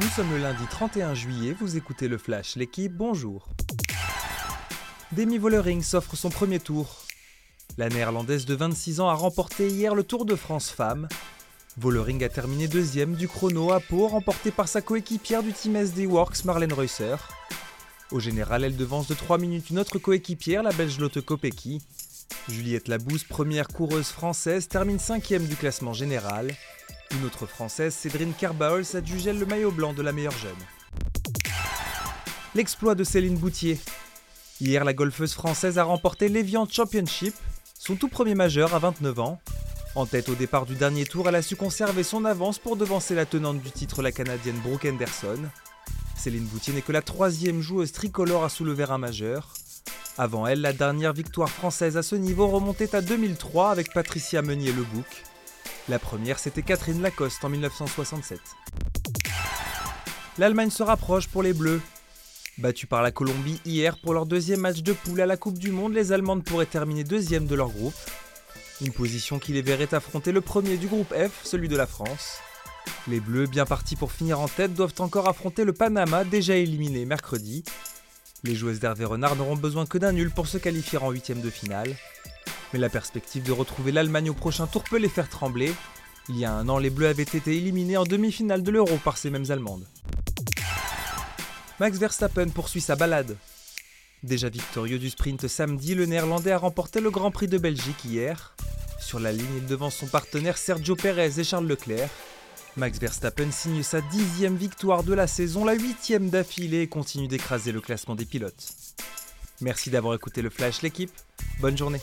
Nous sommes le lundi 31 juillet, vous écoutez le Flash, l'équipe, bonjour. Demi Vollering s'offre son premier tour. La néerlandaise de 26 ans a remporté hier le Tour de France Femmes. Vollering a terminé deuxième du chrono à Pau, remporté par sa coéquipière du Team SD Works Marlène Reusser. Au général, elle devance de 3 minutes une autre coéquipière, la belge Lotte Kopecky. Juliette Labousse, première coureuse française, termine cinquième du classement général. Une autre française, Cédrine Carbaol, s'adjugelle le maillot blanc de la meilleure jeune. L'exploit de Céline Boutier. Hier, la golfeuse française a remporté l'Evian Championship, son tout premier majeur à 29 ans. En tête au départ du dernier tour, elle a su conserver son avance pour devancer la tenante du titre, la canadienne Brooke Henderson. Céline Boutier n'est que la troisième joueuse tricolore à soulever un majeur. Avant elle, la dernière victoire française à ce niveau remontait à 2003 avec Patricia Meunier-Lebouc. La première, c'était Catherine Lacoste en 1967. L'Allemagne se rapproche pour les Bleus. Battus par la Colombie hier pour leur deuxième match de poule à la Coupe du Monde, les Allemandes pourraient terminer deuxième de leur groupe. Une position qui les verrait affronter le premier du groupe F, celui de la France. Les Bleus, bien partis pour finir en tête, doivent encore affronter le Panama, déjà éliminé mercredi. Les joueuses d'Hervé Renard n'auront besoin que d'un nul pour se qualifier en huitième de finale. Mais la perspective de retrouver l'Allemagne au prochain tour peut les faire trembler. Il y a un an, les Bleus avaient été éliminés en demi-finale de l'Euro par ces mêmes Allemandes. Max Verstappen poursuit sa balade. Déjà victorieux du sprint samedi, le Néerlandais a remporté le Grand Prix de Belgique hier. Sur la ligne, il devance son partenaire Sergio Perez et Charles Leclerc. Max Verstappen signe sa dixième victoire de la saison, la huitième d'affilée et continue d'écraser le classement des pilotes. Merci d'avoir écouté le Flash l'équipe. Bonne journée.